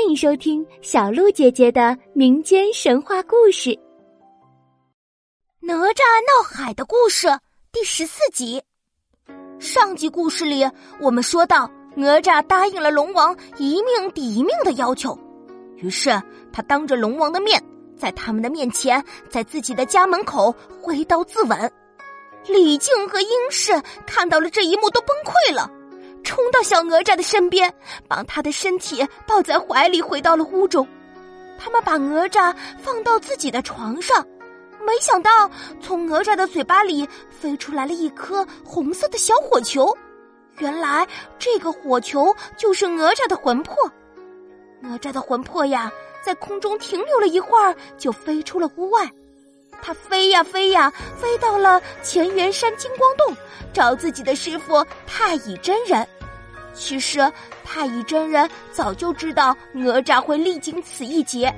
欢迎收听小鹿姐姐的民间神话故事《哪吒闹海》的故事第十四集。上集故事里，我们说到哪吒答应了龙王一命抵一命的要求，于是他当着龙王的面，在他们的面前，在自己的家门口挥刀自刎。李靖和殷氏看到了这一幕，都崩溃了。冲到小哪吒的身边，把他的身体抱在怀里，回到了屋中。他们把哪吒放到自己的床上，没想到从哪吒的嘴巴里飞出来了一颗红色的小火球。原来这个火球就是哪吒的魂魄。哪吒的魂魄呀，在空中停留了一会儿，就飞出了屋外。他飞呀飞呀，飞到了乾元山金光洞，找自己的师傅太乙真人。其实太乙真人早就知道哪吒会历经此一劫，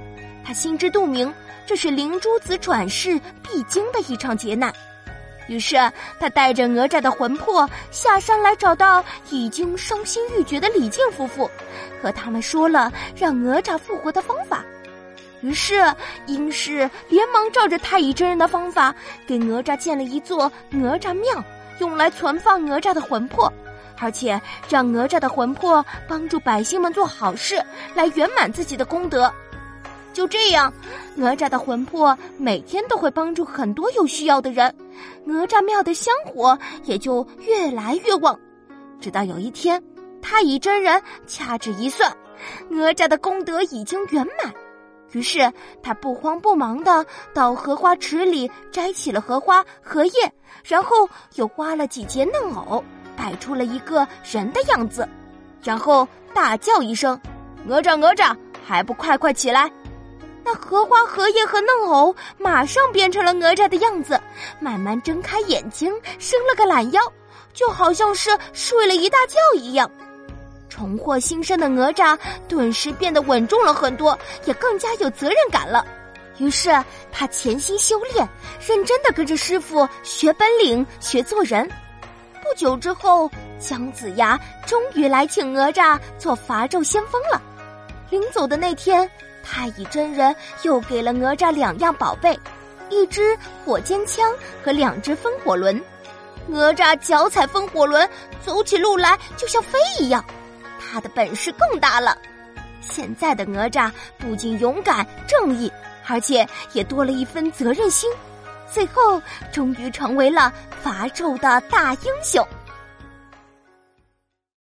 他心知肚明，这是灵珠子转世必经的一场劫难。于是他带着哪吒的魂魄下山来，找到已经伤心欲绝的李靖夫妇，和他们说了让哪吒复活的方法。于是，殷氏连忙照着太乙真人的方法，给哪吒建了一座哪吒庙，用来存放哪吒的魂魄，而且让哪吒的魂魄帮助百姓们做好事，来圆满自己的功德。就这样，哪吒的魂魄每天都会帮助很多有需要的人，哪吒庙的香火也就越来越旺。直到有一天，太乙真人掐指一算，哪吒的功德已经圆满。于是他不慌不忙的到荷花池里摘起了荷花、荷叶，然后又挖了几节嫩藕，摆出了一个人的样子，然后大叫一声：“哪吒哪吒，还不快快起来！”那荷花、荷叶和嫩藕马上变成了哪吒的样子，慢慢睁开眼睛，伸了个懒腰，就好像是睡了一大觉一样。重获新生的哪吒顿时变得稳重了很多，也更加有责任感了。于是他潜心修炼，认真的跟着师傅学本领、学做人。不久之后，姜子牙终于来请哪吒做伐纣先锋了。临走的那天，太乙真人又给了哪吒两样宝贝：一支火尖枪和两只风火轮。哪吒脚踩风火轮，走起路来就像飞一样。他的本事更大了。现在的哪吒不仅勇敢正义，而且也多了一分责任心。最后，终于成为了伐纣的大英雄。